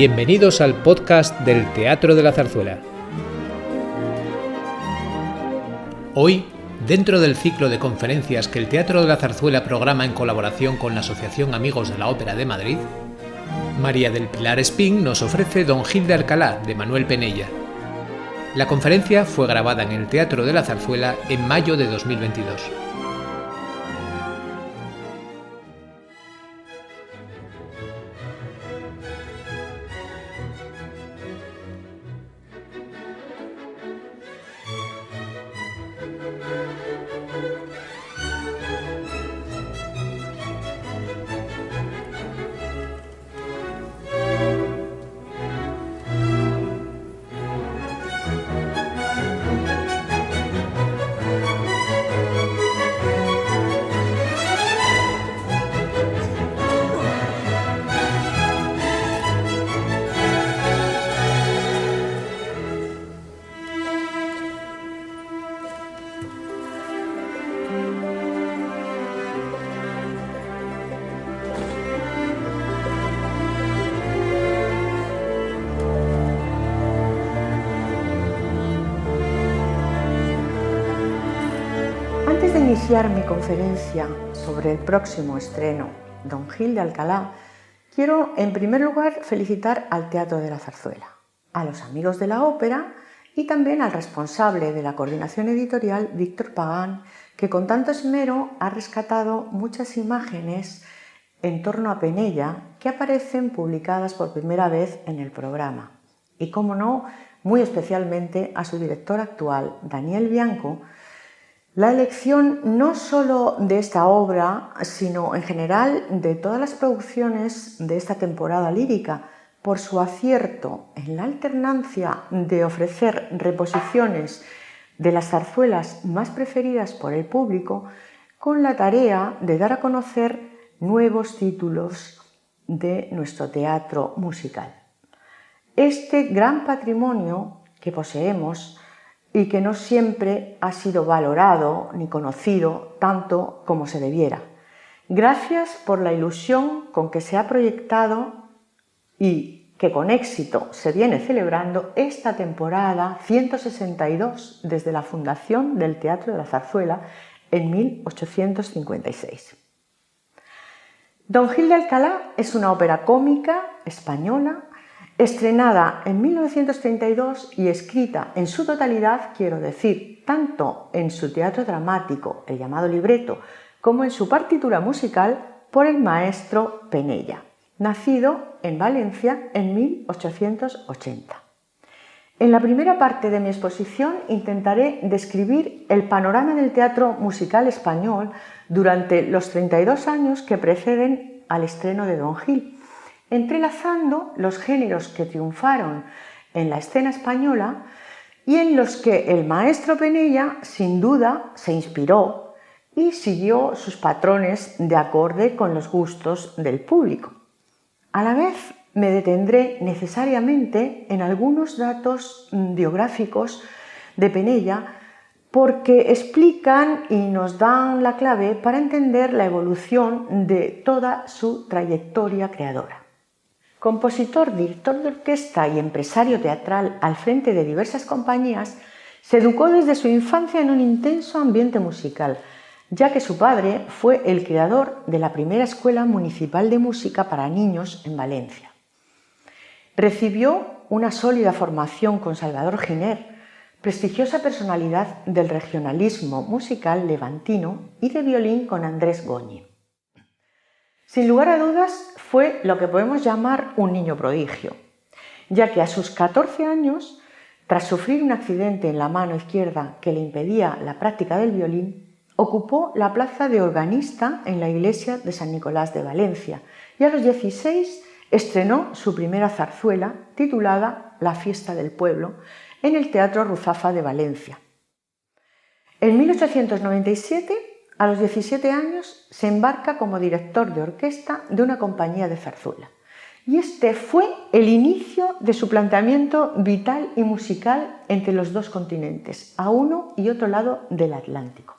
Bienvenidos al podcast del Teatro de la Zarzuela. Hoy, dentro del ciclo de conferencias que el Teatro de la Zarzuela programa en colaboración con la Asociación Amigos de la Ópera de Madrid, María del Pilar Espín nos ofrece Don Gil de Alcalá de Manuel Penella. La conferencia fue grabada en el Teatro de la Zarzuela en mayo de 2022. Iniciar mi conferencia sobre el próximo estreno Don Gil de Alcalá, quiero en primer lugar felicitar al Teatro de la Zarzuela, a los amigos de la ópera y también al responsable de la coordinación editorial, Víctor Pagán, que con tanto esmero ha rescatado muchas imágenes en torno a Penella que aparecen publicadas por primera vez en el programa. Y, como no, muy especialmente a su director actual, Daniel Bianco, la elección no solo de esta obra, sino en general de todas las producciones de esta temporada lírica, por su acierto en la alternancia de ofrecer reposiciones de las zarzuelas más preferidas por el público, con la tarea de dar a conocer nuevos títulos de nuestro teatro musical. Este gran patrimonio que poseemos y que no siempre ha sido valorado ni conocido tanto como se debiera. Gracias por la ilusión con que se ha proyectado y que con éxito se viene celebrando esta temporada 162 desde la fundación del Teatro de la Zarzuela en 1856. Don Gil de Alcalá es una ópera cómica española Estrenada en 1932 y escrita en su totalidad, quiero decir, tanto en su teatro dramático, el llamado libreto, como en su partitura musical, por el maestro Penella, nacido en Valencia en 1880. En la primera parte de mi exposición intentaré describir el panorama del teatro musical español durante los 32 años que preceden al estreno de Don Gil entrelazando los géneros que triunfaron en la escena española y en los que el maestro Penella sin duda se inspiró y siguió sus patrones de acorde con los gustos del público. A la vez me detendré necesariamente en algunos datos biográficos de Penella porque explican y nos dan la clave para entender la evolución de toda su trayectoria creadora. Compositor, director de orquesta y empresario teatral al frente de diversas compañías, se educó desde su infancia en un intenso ambiente musical, ya que su padre fue el creador de la primera escuela municipal de música para niños en Valencia. Recibió una sólida formación con Salvador Giner, prestigiosa personalidad del regionalismo musical levantino, y de violín con Andrés Goñi. Sin lugar a dudas, fue lo que podemos llamar un niño prodigio, ya que a sus 14 años, tras sufrir un accidente en la mano izquierda que le impedía la práctica del violín, ocupó la plaza de organista en la iglesia de San Nicolás de Valencia y a los 16 estrenó su primera zarzuela titulada La fiesta del pueblo en el Teatro Ruzafa de Valencia. En 1897 a los 17 años se embarca como director de orquesta de una compañía de zarzuela. Y este fue el inicio de su planteamiento vital y musical entre los dos continentes, a uno y otro lado del Atlántico.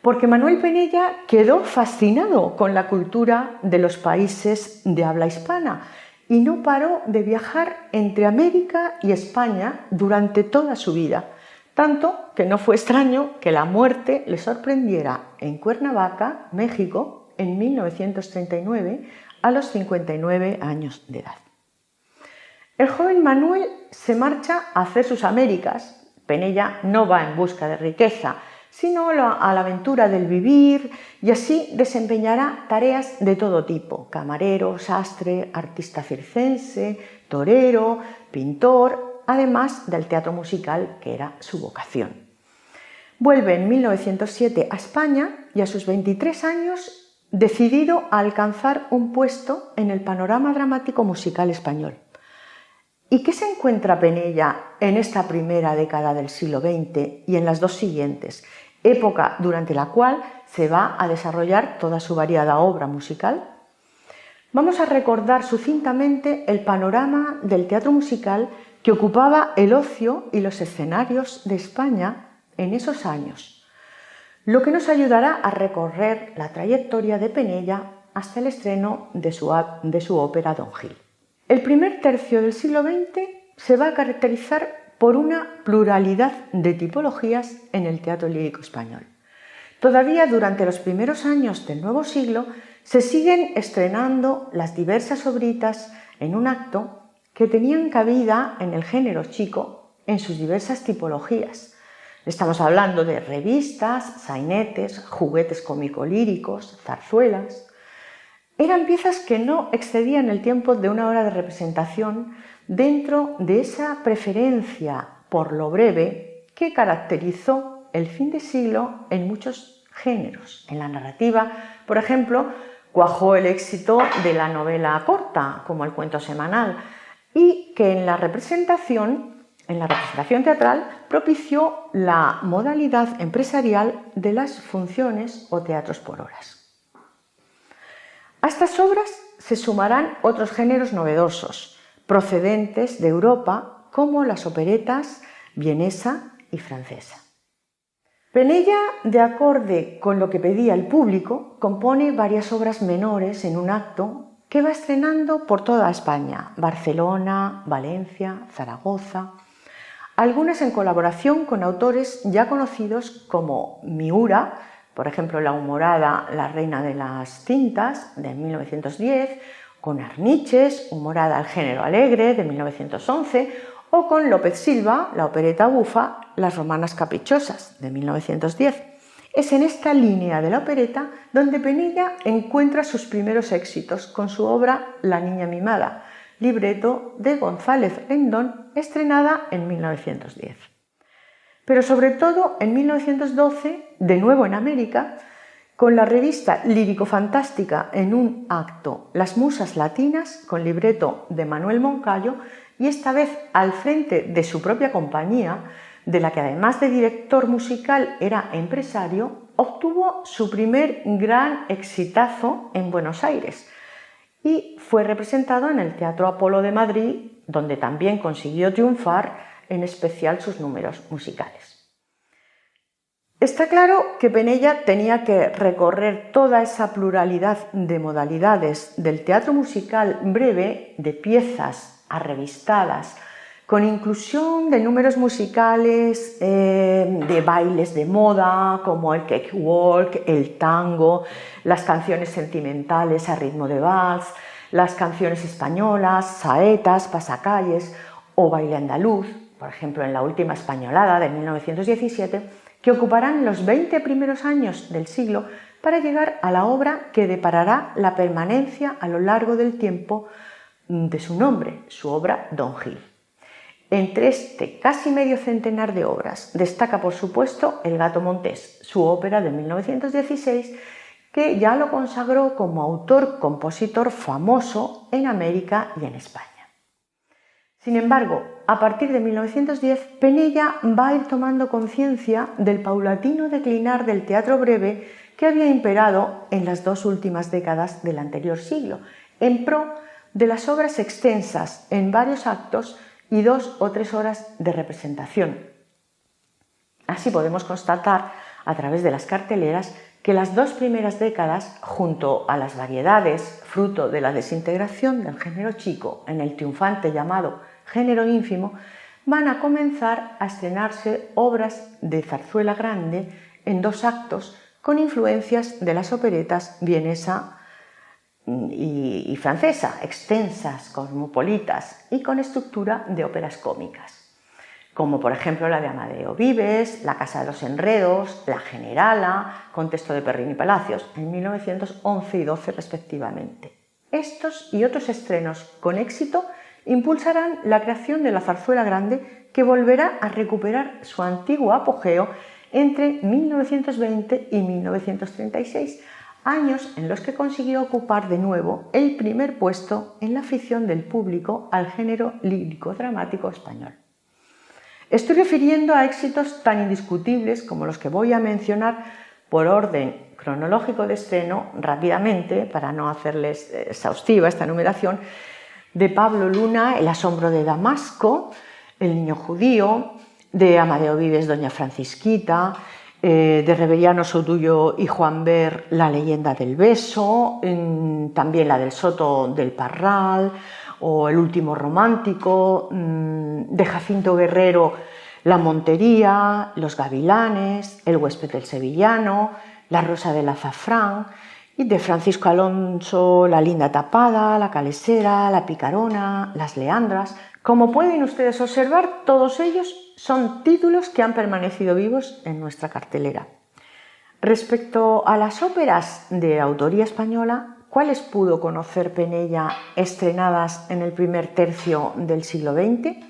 Porque Manuel Penella quedó fascinado con la cultura de los países de habla hispana y no paró de viajar entre América y España durante toda su vida, tanto que no fue extraño que la muerte le sorprendiera en Cuernavaca, México, en 1939, a los 59 años de edad. El joven Manuel se marcha a hacer sus Américas. Penella no va en busca de riqueza, sino a la aventura del vivir y así desempeñará tareas de todo tipo, camarero, sastre, artista circense, torero, pintor, además del teatro musical que era su vocación. Vuelve en 1907 a España y a sus 23 años decidido a alcanzar un puesto en el panorama dramático musical español. ¿Y qué se encuentra Penella en esta primera década del siglo XX y en las dos siguientes, época durante la cual se va a desarrollar toda su variada obra musical? Vamos a recordar sucintamente el panorama del teatro musical que ocupaba el ocio y los escenarios de España en esos años, lo que nos ayudará a recorrer la trayectoria de Penella hasta el estreno de su, de su ópera Don Gil. El primer tercio del siglo XX se va a caracterizar por una pluralidad de tipologías en el teatro lírico español. Todavía durante los primeros años del nuevo siglo se siguen estrenando las diversas obritas en un acto que tenían cabida en el género chico en sus diversas tipologías. Estamos hablando de revistas, sainetes, juguetes cómico-líricos, zarzuelas, eran piezas que no excedían el tiempo de una hora de representación dentro de esa preferencia por lo breve que caracterizó el fin de siglo en muchos géneros. En la narrativa, por ejemplo, cuajó el éxito de la novela corta, como el cuento semanal, y que en la representación, en la representación teatral, propició la modalidad empresarial de las funciones o teatros por horas. A estas obras se sumarán otros géneros novedosos, procedentes de Europa, como las operetas vienesa y francesa. Penella, de acorde con lo que pedía el público, compone varias obras menores en un acto que va estrenando por toda España, Barcelona, Valencia, Zaragoza, algunas en colaboración con autores ya conocidos como Miura, por ejemplo, La humorada La reina de las cintas de 1910, con Arniches, Humorada al género alegre de 1911, o con López Silva, la opereta bufa Las romanas caprichosas de 1910. Es en esta línea de la opereta donde Penilla encuentra sus primeros éxitos con su obra La niña mimada, libreto de González Rendón, estrenada en 1910 pero sobre todo en 1912, de nuevo en América, con la revista lírico-fantástica en un acto Las Musas Latinas, con libreto de Manuel Moncayo, y esta vez al frente de su propia compañía, de la que además de director musical era empresario, obtuvo su primer gran exitazo en Buenos Aires y fue representado en el Teatro Apolo de Madrid, donde también consiguió triunfar en especial sus números musicales. Está claro que Penella tenía que recorrer toda esa pluralidad de modalidades del teatro musical breve, de piezas arrevistadas, con inclusión de números musicales, eh, de bailes de moda, como el cakewalk, el tango, las canciones sentimentales a ritmo de vals, las canciones españolas, saetas, pasacalles o baile andaluz, por ejemplo en la última españolada de 1917, que ocuparán los 20 primeros años del siglo para llegar a la obra que deparará la permanencia a lo largo del tiempo de su nombre, su obra Don Gil. Entre este casi medio centenar de obras destaca por supuesto El gato montés, su ópera de 1916, que ya lo consagró como autor-compositor famoso en América y en España. Sin embargo, a partir de 1910, Penella va a ir tomando conciencia del paulatino declinar del teatro breve que había imperado en las dos últimas décadas del anterior siglo, en pro de las obras extensas en varios actos y dos o tres horas de representación. Así podemos constatar, a través de las carteleras, que las dos primeras décadas, junto a las variedades fruto de la desintegración del género chico en el triunfante llamado género ínfimo, van a comenzar a estrenarse obras de zarzuela grande en dos actos con influencias de las operetas vienesa y, francesa, extensas, cosmopolitas y con estructura de óperas cómicas como por ejemplo la de Amadeo Vives, La Casa de los Enredos, La Generala, Contexto de Perrín y Palacios, en 1911 y 12 respectivamente. Estos y otros estrenos con éxito impulsarán la creación de la zarzuela grande que volverá a recuperar su antiguo apogeo entre 1920 y 1936, años en los que consiguió ocupar de nuevo el primer puesto en la afición del público al género lírico-dramático español. Estoy refiriendo a éxitos tan indiscutibles como los que voy a mencionar por orden cronológico de estreno rápidamente, para no hacerles exhaustiva esta numeración, de Pablo Luna, El asombro de Damasco, El niño judío, de Amadeo Vives, Doña Francisquita, eh, de Reveriano Sotuyo y Juan Ver, La leyenda del beso, también la del Soto del Parral, o El último romántico, mm, de Jacinto Guerrero, La Montería, Los Gavilanes, El huésped del Sevillano, La Rosa del Azafrán, y de Francisco Alonso, La Linda Tapada, La Calesera, La Picarona, Las Leandras. Como pueden ustedes observar, todos ellos son títulos que han permanecido vivos en nuestra cartelera. Respecto a las óperas de autoría española, ¿Cuáles pudo conocer Penella estrenadas en el primer tercio del siglo XX?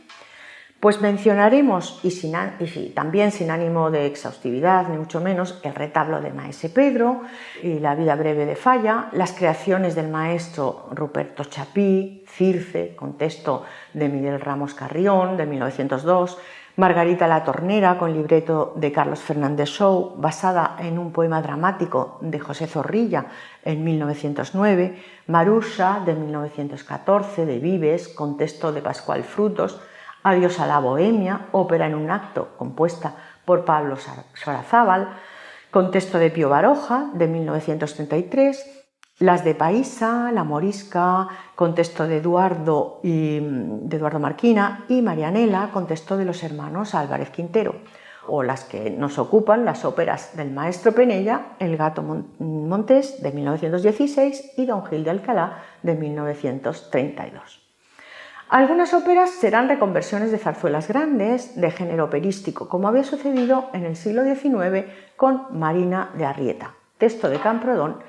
Pues mencionaremos, y, también sin ánimo de exhaustividad, ni mucho menos, el retablo de Maese Pedro y la vida breve de Falla, las creaciones del maestro Ruperto Chapí, Circe, con texto de Miguel Ramos Carrión, de 1902, Margarita la Tornera, con libreto de Carlos Fernández Show, basada en un poema dramático de José Zorrilla en 1909, Marusha de 1914, de Vives, con texto de Pascual Frutos, Adiós a la Bohemia, ópera en un acto, compuesta por Pablo Sorazábal, con texto de Pío Baroja, de 1933, las de Paisa, La Morisca, contexto de Eduardo, de Eduardo Marquina, y Marianela, contexto de los hermanos Álvarez Quintero, o las que nos ocupan las óperas del maestro Penella, El gato Montés de 1916 y Don Gil de Alcalá de 1932. Algunas óperas serán reconversiones de zarzuelas grandes de género operístico, como había sucedido en el siglo XIX con Marina de Arrieta, texto de Camprodón,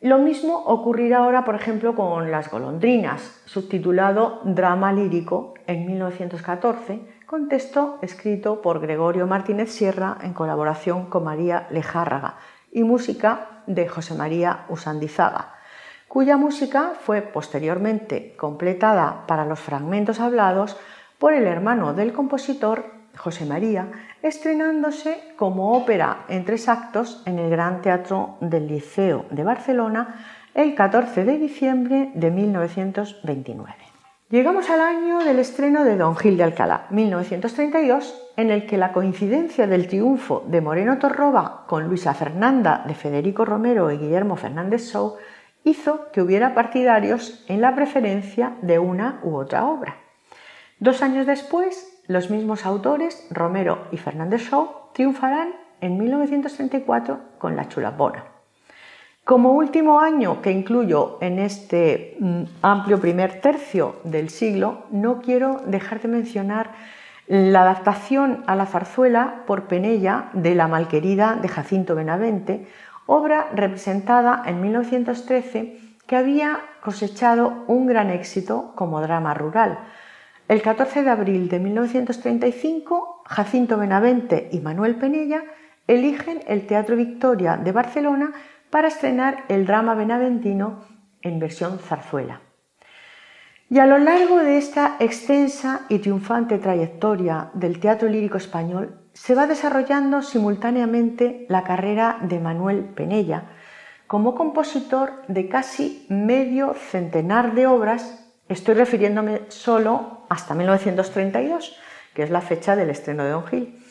lo mismo ocurrirá ahora, por ejemplo, con Las golondrinas, subtitulado Drama lírico en 1914, con texto escrito por Gregorio Martínez Sierra en colaboración con María Lejárraga y música de José María Usandizaga, cuya música fue posteriormente completada para los fragmentos hablados por el hermano del compositor José María, estrenándose como ópera en tres actos en el Gran Teatro del Liceo de Barcelona el 14 de diciembre de 1929. Llegamos al año del estreno de Don Gil de Alcalá, 1932, en el que la coincidencia del triunfo de Moreno Torroba con Luisa Fernanda de Federico Romero y Guillermo Fernández Show hizo que hubiera partidarios en la preferencia de una u otra obra. Dos años después, los mismos autores, Romero y Fernández Shaw, triunfarán en 1934 con La Chulapona. Como último año que incluyo en este mm, amplio primer tercio del siglo, no quiero dejar de mencionar la adaptación a la zarzuela por Penella de La malquerida de Jacinto Benavente, obra representada en 1913 que había cosechado un gran éxito como drama rural el 14 de abril de 1935, Jacinto Benavente y Manuel Penella eligen el Teatro Victoria de Barcelona para estrenar el drama benaventino en versión zarzuela. Y a lo largo de esta extensa y triunfante trayectoria del teatro lírico español se va desarrollando simultáneamente la carrera de Manuel Penella como compositor de casi medio centenar de obras. Estoy refiriéndome solo hasta 1932, que es la fecha del estreno de Don Gil,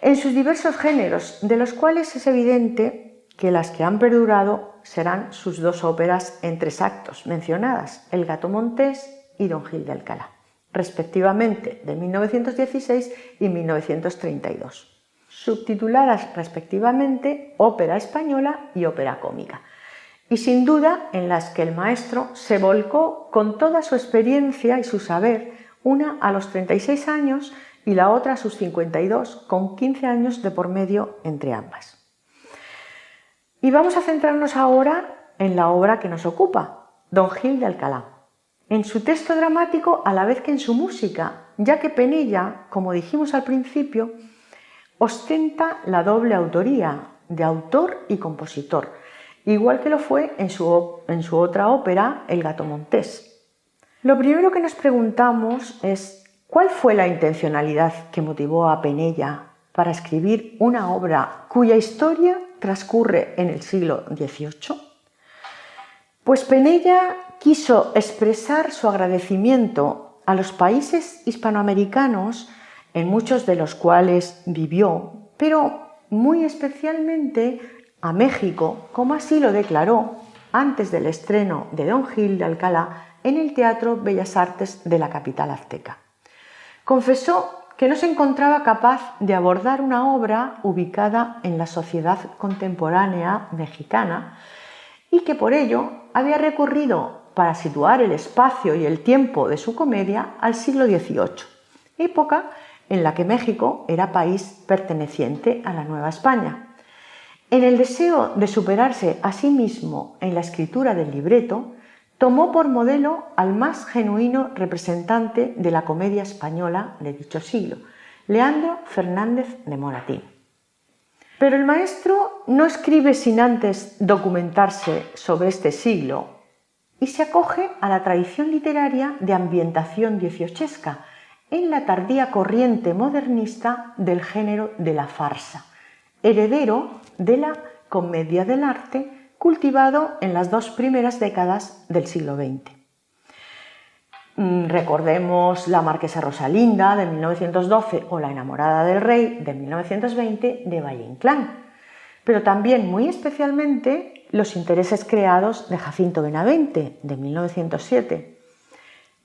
en sus diversos géneros, de los cuales es evidente que las que han perdurado serán sus dos óperas en tres actos mencionadas, El gato montés y Don Gil de Alcalá, respectivamente de 1916 y 1932, subtituladas respectivamente Ópera española y Ópera cómica, y sin duda en las que el maestro se volcó con toda su experiencia y su saber, una a los 36 años y la otra a sus 52, con 15 años de por medio entre ambas. Y vamos a centrarnos ahora en la obra que nos ocupa, Don Gil de Alcalá, en su texto dramático a la vez que en su música, ya que Penella, como dijimos al principio, ostenta la doble autoría de autor y compositor, igual que lo fue en su, en su otra ópera, El gato montés. Lo primero que nos preguntamos es ¿cuál fue la intencionalidad que motivó a Penella para escribir una obra cuya historia transcurre en el siglo XVIII? Pues Penella quiso expresar su agradecimiento a los países hispanoamericanos, en muchos de los cuales vivió, pero muy especialmente a México, como así lo declaró antes del estreno de Don Gil de Alcalá en el Teatro Bellas Artes de la capital azteca. Confesó que no se encontraba capaz de abordar una obra ubicada en la sociedad contemporánea mexicana y que por ello había recurrido para situar el espacio y el tiempo de su comedia al siglo XVIII, época en la que México era país perteneciente a la Nueva España. En el deseo de superarse a sí mismo en la escritura del libreto, tomó por modelo al más genuino representante de la comedia española de dicho siglo, Leandro Fernández de Moratín. Pero el maestro no escribe sin antes documentarse sobre este siglo y se acoge a la tradición literaria de ambientación dieciochesca en la tardía corriente modernista del género de la farsa, heredero de la comedia del arte cultivado en las dos primeras décadas del siglo XX. Mm, recordemos La Marquesa Rosalinda de 1912 o La enamorada del rey de 1920 de Valle Inclán, pero también muy especialmente Los intereses creados de Jacinto Benavente de 1907.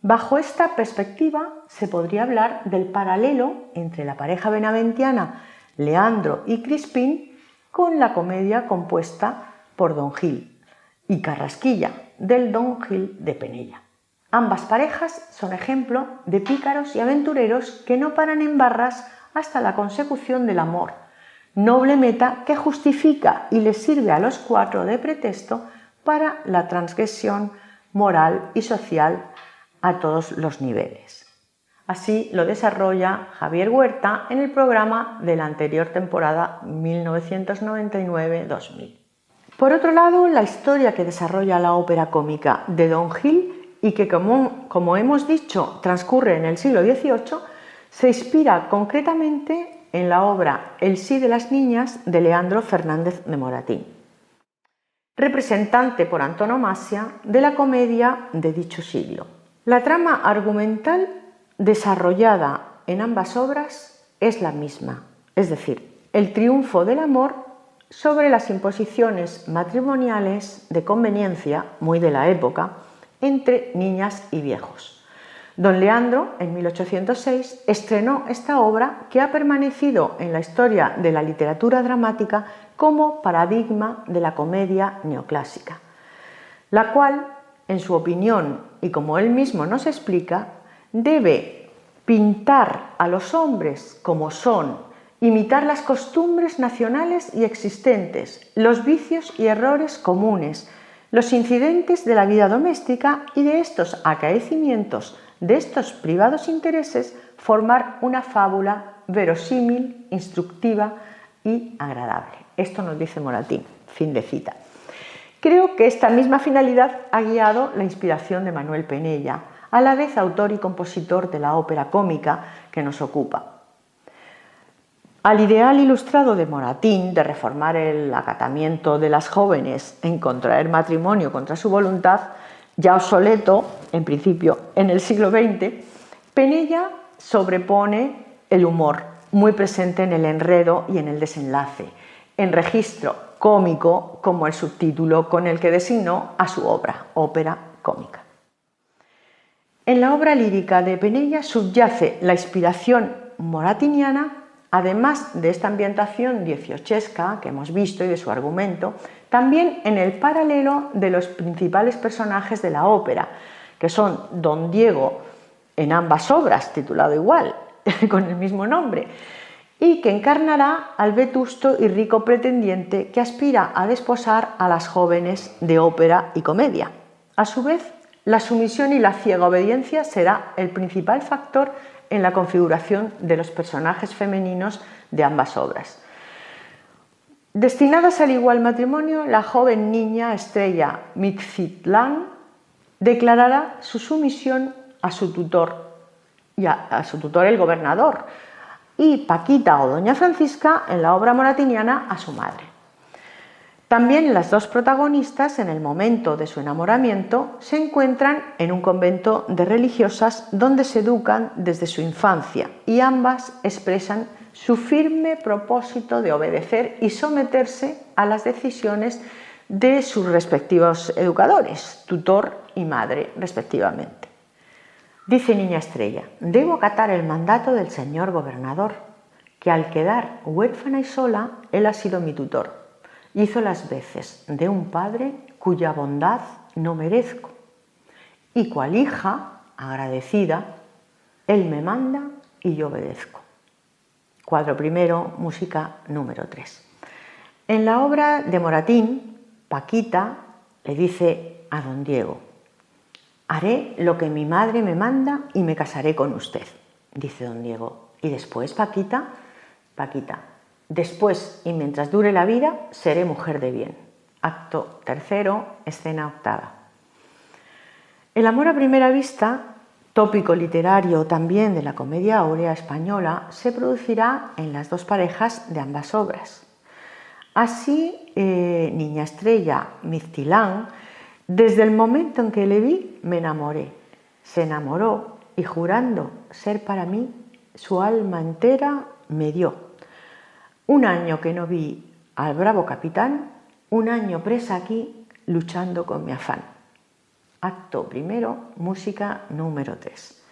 Bajo esta perspectiva se podría hablar del paralelo entre la pareja benaventiana Leandro y Crispín con la comedia compuesta por Don Gil y Carrasquilla del Don Gil de Penella. Ambas parejas son ejemplo de pícaros y aventureros que no paran en barras hasta la consecución del amor, noble meta que justifica y les sirve a los cuatro de pretexto para la transgresión moral y social a todos los niveles. Así lo desarrolla Javier Huerta en el programa de la anterior temporada 1999-2000. Por otro lado, la historia que desarrolla la ópera cómica de Don Gil y que, como, hemos dicho, transcurre en el siglo XVIII, se inspira concretamente en la obra El sí de las niñas de Leandro Fernández de Moratín, representante por antonomasia de la comedia de dicho siglo. La trama argumental desarrollada en ambas obras es la misma, es decir, el triunfo del amor sobre las imposiciones matrimoniales de conveniencia, muy de la época, entre niñas y viejos. Don Leandro, en 1806, estrenó esta obra que ha permanecido en la historia de la literatura dramática como paradigma de la comedia neoclásica, la cual, en su opinión y como él mismo nos explica, debe pintar a los hombres como son imitar las costumbres nacionales y existentes, los vicios y errores comunes, los incidentes de la vida doméstica y de estos acaecimientos, de estos privados intereses, formar una fábula verosímil, instructiva y agradable. Esto nos dice Moratín, fin de cita. Creo que esta misma finalidad ha guiado la inspiración de Manuel Penella, a la vez autor y compositor de la ópera cómica que nos ocupa. Al ideal ilustrado de Moratín de reformar el acatamiento de las jóvenes en contraer matrimonio contra su voluntad, ya obsoleto, en principio, en el siglo XX, Penella sobrepone el humor, muy presente en el enredo y en el desenlace, en registro cómico como el subtítulo con el que designó a su obra, ópera cómica. En la obra lírica de Penella subyace la inspiración moratiniana, además de esta ambientación dieciochesca que hemos visto y de su argumento, también en el paralelo de los principales personajes de la ópera, que son Don Diego en ambas obras, titulado igual, con el mismo nombre, y que encarnará al vetusto y rico pretendiente que aspira a desposar a las jóvenes de ópera y comedia. A su vez, la sumisión y la ciega obediencia será el principal factor en la configuración de los personajes femeninos de ambas obras. Destinadas al igual matrimonio, la joven niña estrella Mixitlan declarará su sumisión a su tutor, y a, su tutor el gobernador, y Paquita o Doña Francisca en la obra moratiniana a su madre. También las dos protagonistas, en el momento de su enamoramiento, se encuentran en un convento de religiosas donde se educan desde su infancia y ambas expresan su firme propósito de obedecer y someterse a las decisiones de sus respectivos educadores, tutor y madre, respectivamente. Dice Niña Estrella, debo acatar el mandato del señor gobernador, que al quedar huérfana y sola, él ha sido mi tutor hizo las veces de un padre cuya bondad no merezco. Y cual hija, agradecida, él me manda y yo obedezco. Cuadro primero, música número 3. En la obra de Moratín, Paquita le dice a don Diego, haré lo que mi madre me manda y me casaré con usted, dice don Diego. Y después Paquita, Paquita, Después y mientras dure la vida, seré mujer de bien. Acto tercero, escena octava. El amor a primera vista, tópico literario también de la comedia áurea española, se producirá en las dos parejas de ambas obras. Así, eh, Niña Estrella, Miztilán, desde el momento en que le vi, me enamoré. Se enamoró y jurando ser para mí, su alma entera me dio un año que no vi al bravo capitán, un año presa aquí luchando con mi afán. Acto primero, música número 3.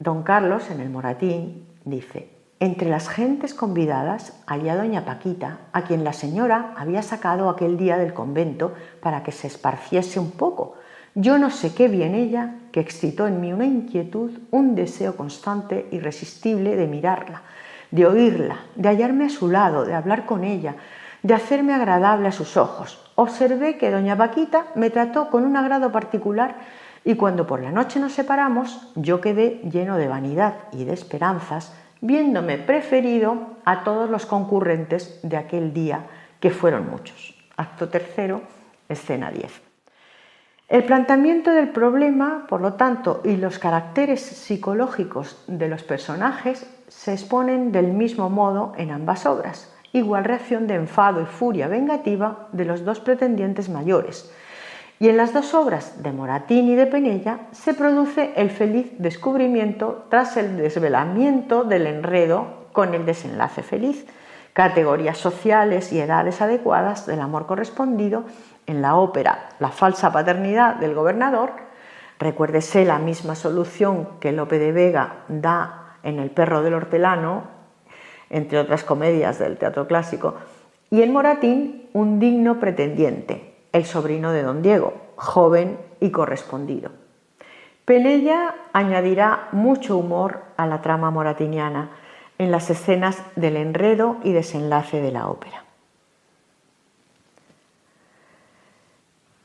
Don Carlos, en el Moratín, dice, entre las gentes convidadas había doña Paquita, a quien la señora había sacado aquel día del convento para que se esparciese un poco. Yo no sé qué bien ella, que excitó en mí una inquietud, un deseo constante, irresistible de mirarla, de oírla, de hallarme a su lado, de hablar con ella, de hacerme agradable a sus ojos. Observé que doña Paquita me trató con un agrado particular y cuando por la noche nos separamos, yo quedé lleno de vanidad y de esperanzas, viéndome preferido a todos los concurrentes de aquel día, que fueron muchos. Acto tercero, escena 10. El planteamiento del problema, por lo tanto, y los caracteres psicológicos de los personajes se exponen del mismo modo en ambas obras. Igual reacción de enfado y furia vengativa de los dos pretendientes mayores. Y en las dos obras de Moratín y de Penella se produce el feliz descubrimiento tras el desvelamiento del enredo con el desenlace feliz, categorías sociales y edades adecuadas del amor correspondido en la ópera La falsa paternidad del gobernador, recuérdese la misma solución que Lope de Vega da en El perro del hortelano, entre otras comedias del teatro clásico, y en Moratín un digno pretendiente, el sobrino de don Diego, joven y correspondido. Penella añadirá mucho humor a la trama moratiniana en las escenas del enredo y desenlace de la ópera.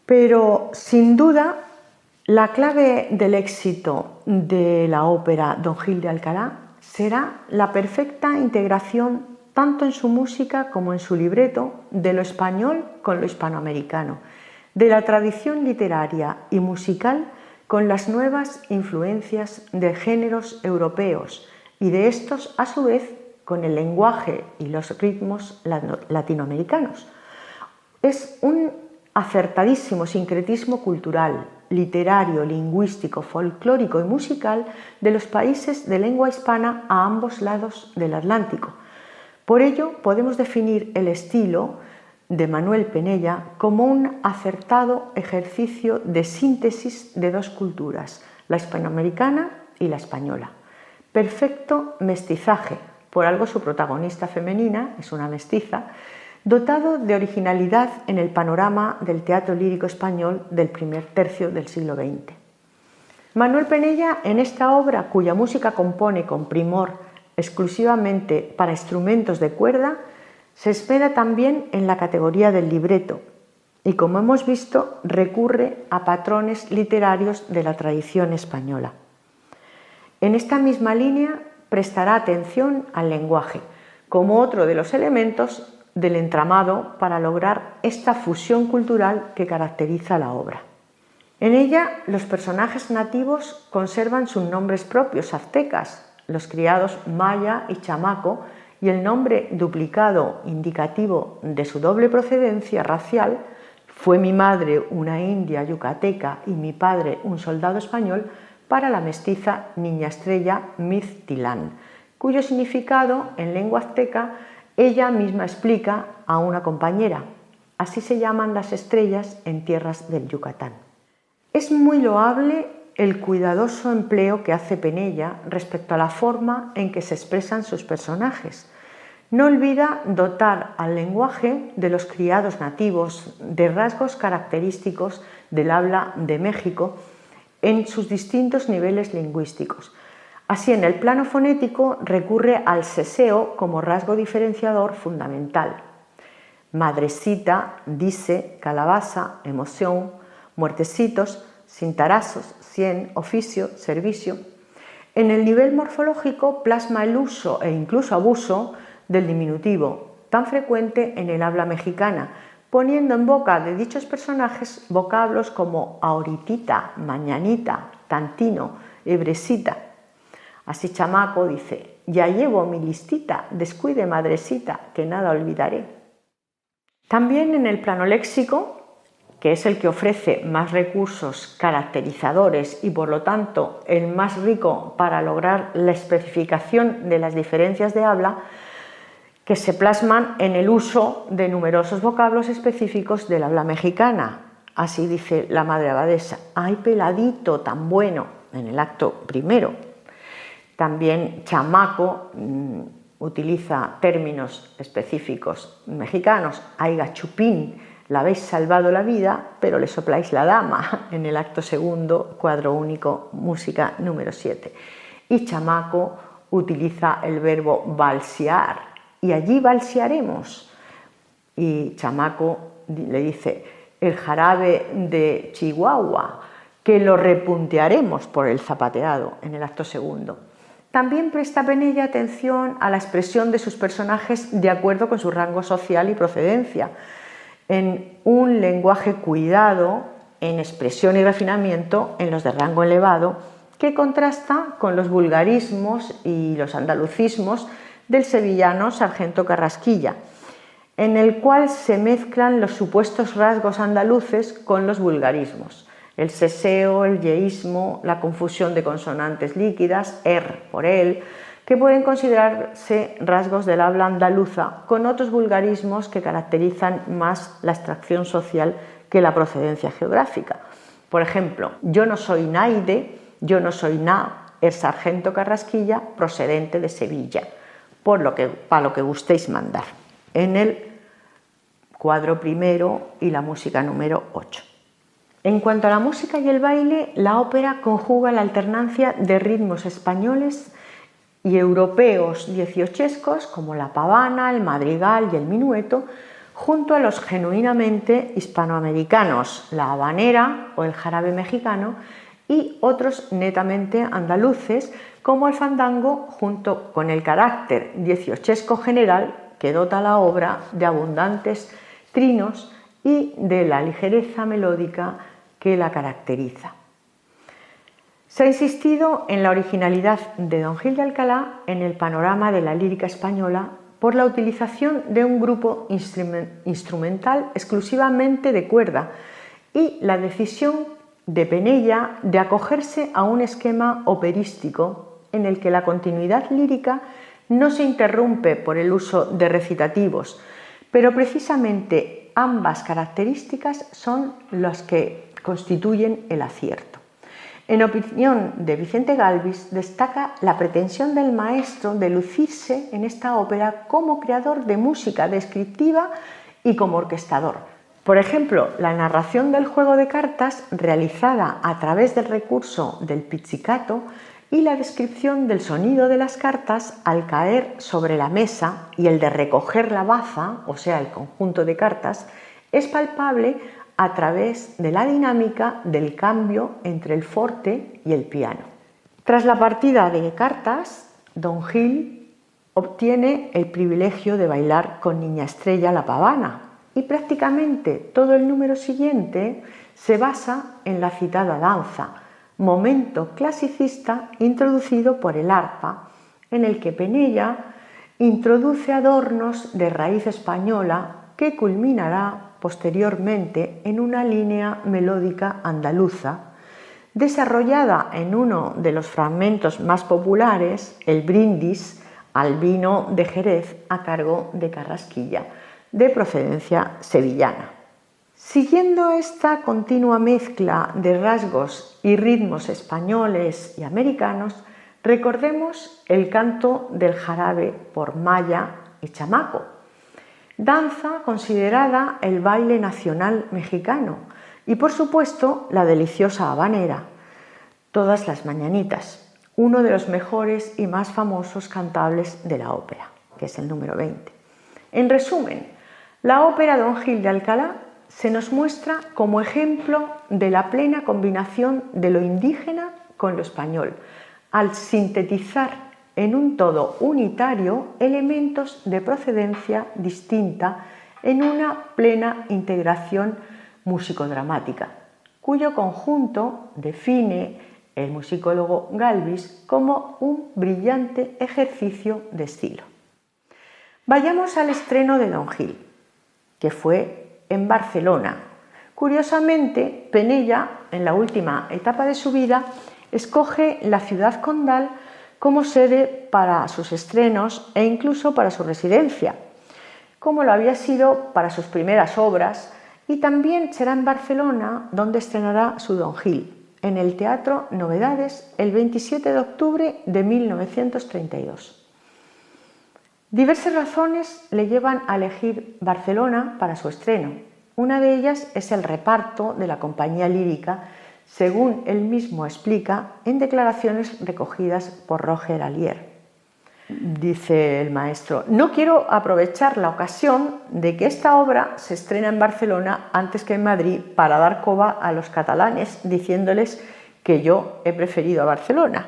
Pero sin duda la clave del éxito de la ópera Don Gil de Alcalá será la perfecta integración tanto en su música como en su libreto de lo español con lo hispanoamericano, de la tradición literaria y musical con las nuevas influencias de géneros europeos y de estos a su vez con el lenguaje y los ritmos latinoamericanos. Es un acertadísimo sincretismo cultural, literario, lingüístico, folclórico y musical de los países de lengua hispana a ambos lados del Atlántico. Por ello, podemos definir el estilo de Manuel Penella como un acertado ejercicio de síntesis de dos culturas, la hispanoamericana y la española. Perfecto mestizaje, por algo su protagonista femenina es una mestiza, dotado de originalidad en el panorama del teatro lírico español del primer tercio del siglo XX. Manuel Penella, en esta obra, cuya música compone con primor exclusivamente para instrumentos de cuerda, se espera también en la categoría del libreto y, como hemos visto, recurre a patrones literarios de la tradición española. En esta misma línea prestará atención al lenguaje como otro de los elementos del entramado para lograr esta fusión cultural que caracteriza la obra. En ella los personajes nativos conservan sus nombres propios aztecas, los criados Maya y Chamaco, y el nombre duplicado indicativo de su doble procedencia racial, fue mi madre una india yucateca y mi padre un soldado español, para la mestiza niña estrella Miztilán, cuyo significado en lengua azteca ella misma explica a una compañera. Así se llaman las estrellas en tierras del Yucatán. Es muy loable el cuidadoso empleo que hace Penella respecto a la forma en que se expresan sus personajes. No olvida dotar al lenguaje de los criados nativos de rasgos característicos del habla de México en sus distintos niveles lingüísticos. Así, en el plano fonético recurre al seseo como rasgo diferenciador fundamental. Madrecita, dice, calabaza, emoción, muertecitos, cintarazos, cien, oficio, servicio. En el nivel morfológico plasma el uso e incluso abuso del diminutivo, tan frecuente en el habla mexicana, poniendo en boca de dichos personajes vocablos como ahoritita, mañanita, tantino, hebresita. Así Chamaco dice, ya llevo mi listita, descuide madrecita, que nada olvidaré. También en el plano léxico que es el que ofrece más recursos caracterizadores y por lo tanto el más rico para lograr la especificación de las diferencias de habla, que se plasman en el uso de numerosos vocablos específicos del habla mexicana. Así dice la madre abadesa, ¡ay peladito tan bueno! en el acto primero. También chamaco mm, utiliza términos específicos mexicanos, ¡ay gachupín! le habéis salvado la vida, pero le sopláis la dama en el acto segundo, cuadro único, música número 7. Y Chamaco utiliza el verbo balsear, y allí balsearemos. Y Chamaco le dice, el jarabe de Chihuahua, que lo repuntearemos por el zapateado en el acto segundo. También presta Penella atención a la expresión de sus personajes de acuerdo con su rango social y procedencia. En un lenguaje cuidado, en expresión y refinamiento en los de rango elevado, que contrasta con los vulgarismos y los andalucismos del sevillano Sargento Carrasquilla, en el cual se mezclan los supuestos rasgos andaluces con los vulgarismos, el seseo, el yeísmo, la confusión de consonantes líquidas, er por él, que pueden considerarse rasgos del habla andaluza con otros vulgarismos que caracterizan más la extracción social que la procedencia geográfica. Por ejemplo, yo no soy Naide, yo no soy Na, el sargento Carrasquilla procedente de Sevilla, por lo que, para lo que gustéis mandar, en el cuadro primero y la música número 8. En cuanto a la música y el baile, la ópera conjuga la alternancia de ritmos españoles y europeos dieciochescos como la pavana, el madrigal y el minueto, junto a los genuinamente hispanoamericanos, la habanera o el jarabe mexicano, y otros netamente andaluces como el fandango, junto con el carácter dieciochesco general que dota la obra de abundantes trinos y de la ligereza melódica que la caracteriza. Se ha insistido en la originalidad de Don Gil de Alcalá en el panorama de la lírica española por la utilización de un grupo instrumental exclusivamente de cuerda y la decisión de Penella de acogerse a un esquema operístico en el que la continuidad lírica no se interrumpe por el uso de recitativos, pero precisamente ambas características son las que constituyen el acierto. En opinión de Vicente Galvis, destaca la pretensión del maestro de lucirse en esta ópera como creador de música descriptiva y como orquestador. Por ejemplo, la narración del juego de cartas realizada a través del recurso del pizzicato y la descripción del sonido de las cartas al caer sobre la mesa y el de recoger la baza, o sea, el conjunto de cartas, es palpable a través de la dinámica del cambio entre el forte y el piano. Tras la partida de cartas, Don Gil obtiene el privilegio de bailar con Niña Estrella la pavana y prácticamente todo el número siguiente se basa en la citada danza, momento clasicista introducido por el arpa, en el que Penella introduce adornos de raíz española que culminará posteriormente en una línea melódica andaluza, desarrollada en uno de los fragmentos más populares, el brindis al vino de Jerez a cargo de Carrasquilla, de procedencia sevillana. Siguiendo esta continua mezcla de rasgos y ritmos españoles y americanos, recordemos el canto del jarabe por Maya y Chamaco, danza considerada el baile nacional mexicano y por supuesto la deliciosa habanera, todas las mañanitas, uno de los mejores y más famosos cantables de la ópera, que es el número 20. En resumen, la ópera Don Gil de Alcalá se nos muestra como ejemplo de la plena combinación de lo indígena con lo español, al sintetizar en un todo unitario elementos de procedencia distinta en una plena integración musicodramática, cuyo conjunto define el musicólogo Galvis como un brillante ejercicio de estilo. Vayamos al estreno de Don Gil, que fue en Barcelona. Curiosamente, Penella, en la última etapa de su vida, escoge la ciudad condal como sede para sus estrenos e incluso para su residencia, como lo había sido para sus primeras obras, y también será en Barcelona donde estrenará su Don Gil, en el Teatro Novedades el 27 de octubre de 1932. Diversas razones le llevan a elegir Barcelona para su estreno. Una de ellas es el reparto de la compañía lírica según él mismo explica en declaraciones recogidas por Roger Alier. Dice el maestro, no quiero aprovechar la ocasión de que esta obra se estrena en Barcelona antes que en Madrid para dar coba a los catalanes diciéndoles que yo he preferido a Barcelona.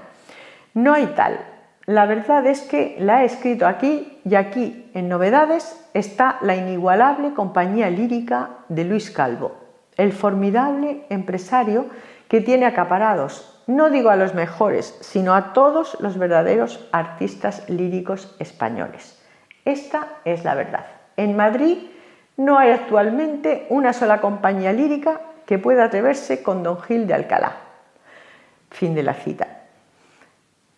No hay tal. La verdad es que la he escrito aquí y aquí en novedades está la inigualable compañía lírica de Luis Calvo, el formidable empresario que tiene acaparados, no digo a los mejores, sino a todos los verdaderos artistas líricos españoles. Esta es la verdad. En Madrid no hay actualmente una sola compañía lírica que pueda atreverse con Don Gil de Alcalá. Fin de la cita.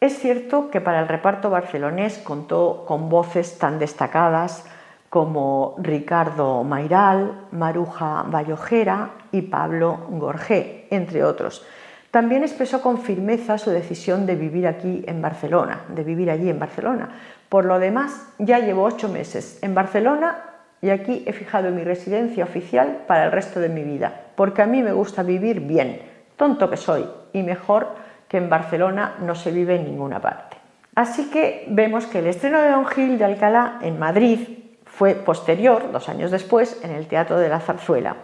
Es cierto que para el reparto barcelonés contó con voces tan destacadas como Ricardo Mairal, Maruja Bayojera y Pablo Gorgé, entre otros. También expresó con firmeza su decisión de vivir aquí en Barcelona, de vivir allí en Barcelona. Por lo demás, ya llevo ocho meses en Barcelona y aquí he fijado mi residencia oficial para el resto de mi vida, porque a mí me gusta vivir bien, tonto que soy, y mejor que en Barcelona no se vive en ninguna parte. Así que vemos que el estreno de Don Gil de Alcalá en Madrid fue posterior, dos años después, en el Teatro de la Zarzuela.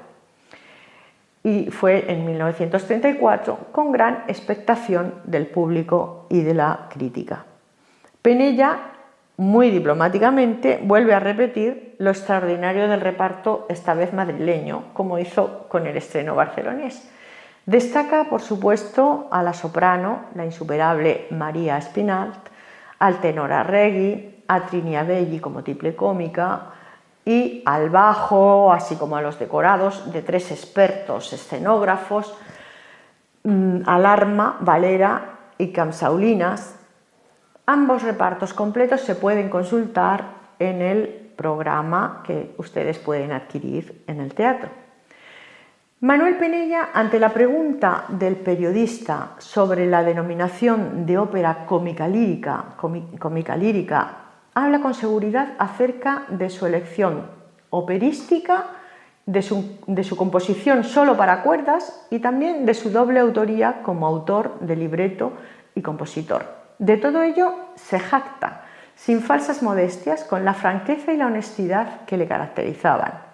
Y fue en 1934 con gran expectación del público y de la crítica. Penella, muy diplomáticamente, vuelve a repetir lo extraordinario del reparto, esta vez madrileño, como hizo con el estreno barcelonés. Destaca, por supuesto, a la soprano, la insuperable María Espinalt, al tenor Arregui, a Belli como triple cómica y al bajo, así como a los decorados de tres expertos escenógrafos, mm, al arma, Valera y Camsaulinas, Ambos repartos completos se pueden consultar en el programa que ustedes pueden adquirir en el teatro. Manuel Penella, ante la pregunta del periodista sobre la denominación de ópera cómica lírica, cómica lírica, habla con seguridad acerca de su elección operística, de su, composición solo para cuerdas y también de su doble autoría como autor de libreto y compositor. De todo ello se jacta, sin falsas modestias, con la franqueza y la honestidad que le caracterizaban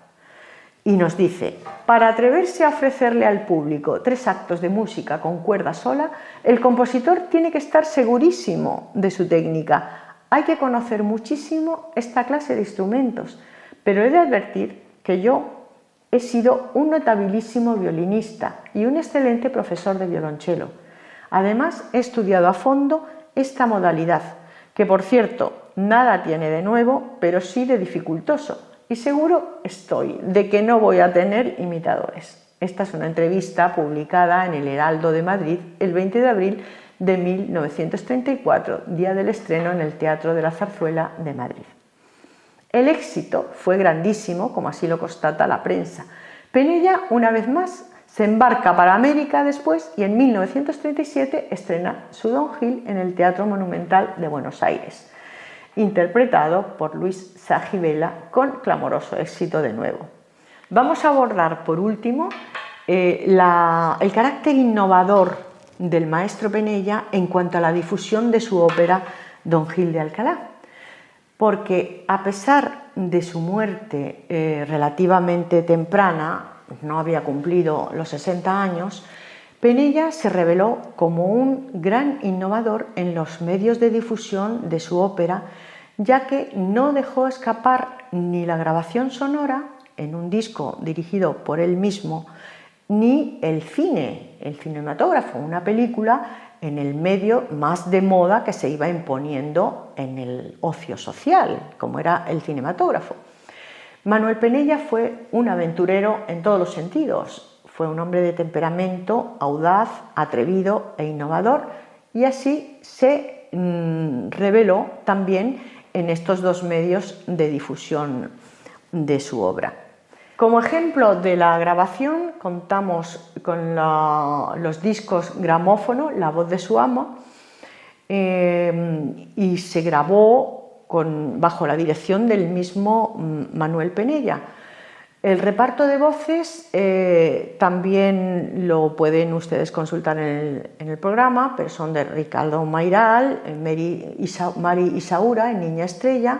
y nos dice, para atreverse a ofrecerle al público tres actos de música con cuerda sola, el compositor tiene que estar segurísimo de su técnica. Hay que conocer muchísimo esta clase de instrumentos, pero he de advertir que yo he sido un notabilísimo violinista y un excelente profesor de violonchelo. Además, he estudiado a fondo esta modalidad, que por cierto, nada tiene de nuevo, pero sí de dificultoso y seguro estoy de que no voy a tener imitadores. Esta es una entrevista publicada en el Heraldo de Madrid el 20 de abril de 1934, día del estreno en el Teatro de la Zarzuela de Madrid. El éxito fue grandísimo, como así lo constata la prensa. Penella, una vez más, se embarca para América después y en 1937 estrena su Don Gil en el Teatro Monumental de Buenos Aires interpretado por Luis Sajibela con clamoroso éxito de nuevo. Vamos a abordar por último eh, el carácter innovador del maestro Penella en cuanto a la difusión de su ópera Don Gil de Alcalá, porque a pesar de su muerte eh, relativamente temprana, no había cumplido los 60 años, Penella se reveló como un gran innovador en los medios de difusión de su ópera, ya que no dejó escapar ni la grabación sonora en un disco dirigido por él mismo, ni el cine, el cinematógrafo, una película en el medio más de moda que se iba imponiendo en el ocio social, como era el cinematógrafo. Manuel Penella fue un aventurero en todos los sentidos, fue un hombre de temperamento audaz, atrevido e innovador y así se mm, reveló también en estos dos medios de difusión de su obra. Como ejemplo de la grabación contamos con los discos gramófono, La voz de su amo, eh, y se grabó bajo la dirección del mismo mm, Manuel Penella. El reparto de voces eh, también lo pueden ustedes consultar en el, programa, pero son de Ricardo Mairal, Mari, Isaura en Niña Estrella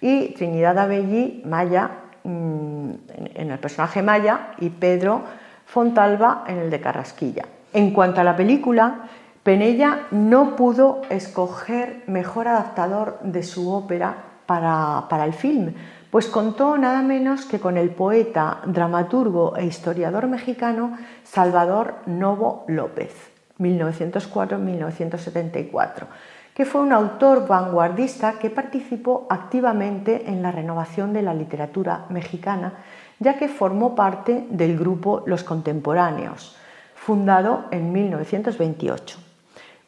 y Trinidad Abellí, Maya, mm, en el personaje Maya y Pedro Fontalba en el de Carrasquilla. En cuanto a la película, Penella no pudo escoger mejor adaptador de su ópera para, para el film, pues contó nada menos que con el poeta, dramaturgo e historiador mexicano Salvador Novo López, 1904-1974, que fue un autor vanguardista que participó activamente en la renovación de la literatura mexicana, ya que formó parte del grupo Los Contemporáneos, fundado en 1928.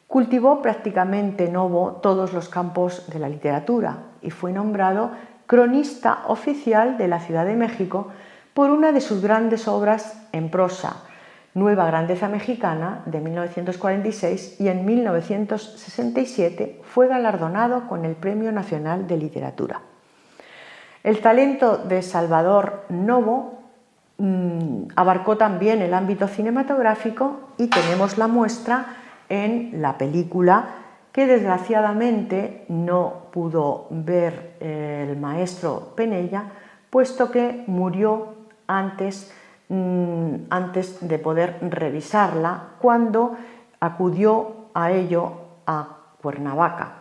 Cultivó prácticamente Novo todos los campos de la literatura y fue nombrado cronista oficial de la Ciudad de México por una de sus grandes obras en prosa, Nueva Grandeza Mexicana, de 1946, y en 1967 fue galardonado con el Premio Nacional de Literatura. El talento de Salvador Novo mm, abarcó también el ámbito cinematográfico y tenemos la muestra en la película que desgraciadamente no pudo ver el maestro Penella, puesto que murió antes, mm, antes de poder revisarla cuando acudió a ello a Cuernavaca.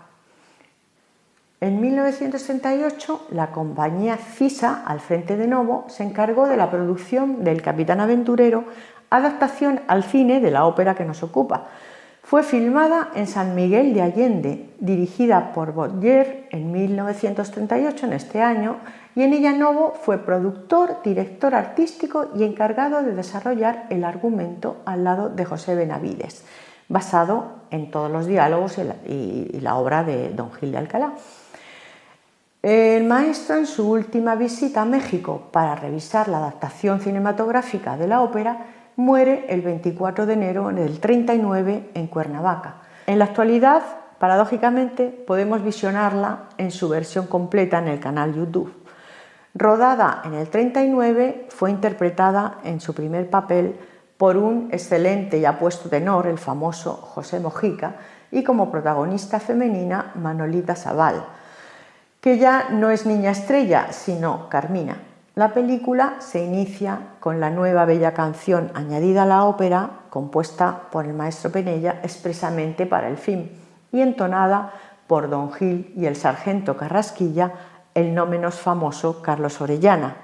En 1968, la compañía CISA, al frente de Novo, se encargó de la producción del Capitán Aventurero, adaptación al cine de la ópera que nos ocupa, fue filmada en San Miguel de Allende, dirigida por Boyer en 1938, en este año, y en ella Novo fue productor, director artístico y encargado de desarrollar el argumento al lado de José Benavides. basado en todos los diálogos y la, obra de Don Gil de Alcalá. El maestro en su última visita a México para revisar la adaptación cinematográfica de la ópera muere el 24 de enero del 39 en Cuernavaca. En la actualidad, paradójicamente, podemos visionarla en su versión completa en el canal YouTube. Rodada en el 39, fue interpretada en su primer papel por un excelente y apuesto tenor, el famoso José Mojica, y como protagonista femenina Manolita Sabal, que ya no es niña estrella, sino Carmina. La película se inicia con la nueva bella canción añadida a la ópera, compuesta por el maestro Penella expresamente para el film y entonada por Don Gil y el sargento Carrasquilla, el no menos famoso Carlos Orellana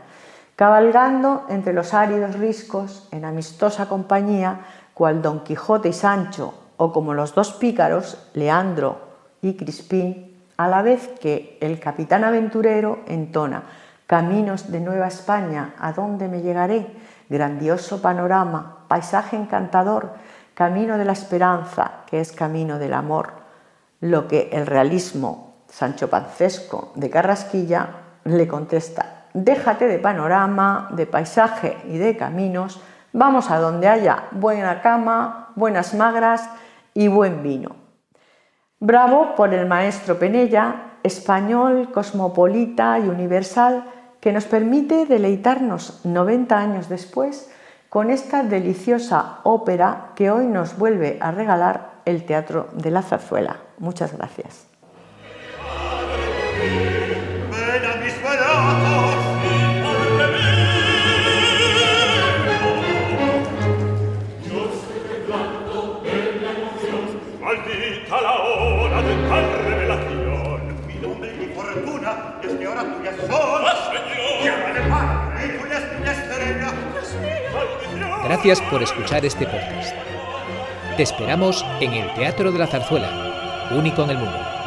cabalgando entre los áridos riscos en amistosa compañía, cual Don Quijote y Sancho, o como los dos pícaros, Leandro y Crispín, a la vez que el capitán aventurero entona Caminos de Nueva España, ¿a dónde me llegaré? Grandioso panorama, paisaje encantador, camino de la esperanza, que es camino del amor. Lo que el realismo Sancho Pancesco de Carrasquilla le contesta déjate de panorama, de paisaje y de caminos, vamos a donde haya buena cama, buenas magras y buen vino. Bravo por el maestro Penella, español, cosmopolita y universal, que nos permite deleitarnos 90 años después con esta deliciosa ópera que hoy nos vuelve a regalar el Teatro de la Zarzuela. Muchas gracias. Gracias por escuchar este podcast. Te esperamos en el Teatro de la Zarzuela, único en el mundo.